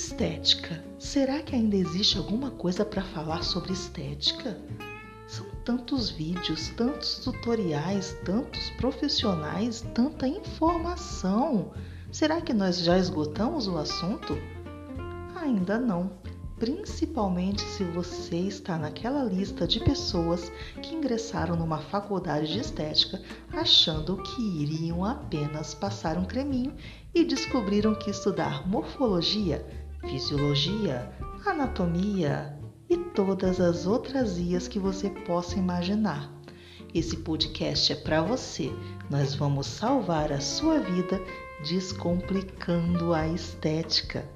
Estética. Será que ainda existe alguma coisa para falar sobre estética? São tantos vídeos, tantos tutoriais, tantos profissionais, tanta informação. Será que nós já esgotamos o assunto? Ainda não principalmente se você está naquela lista de pessoas que ingressaram numa faculdade de estética achando que iriam apenas passar um creminho e descobriram que estudar morfologia, fisiologia, anatomia e todas as outras ias que você possa imaginar. Esse podcast é para você. Nós vamos salvar a sua vida descomplicando a estética.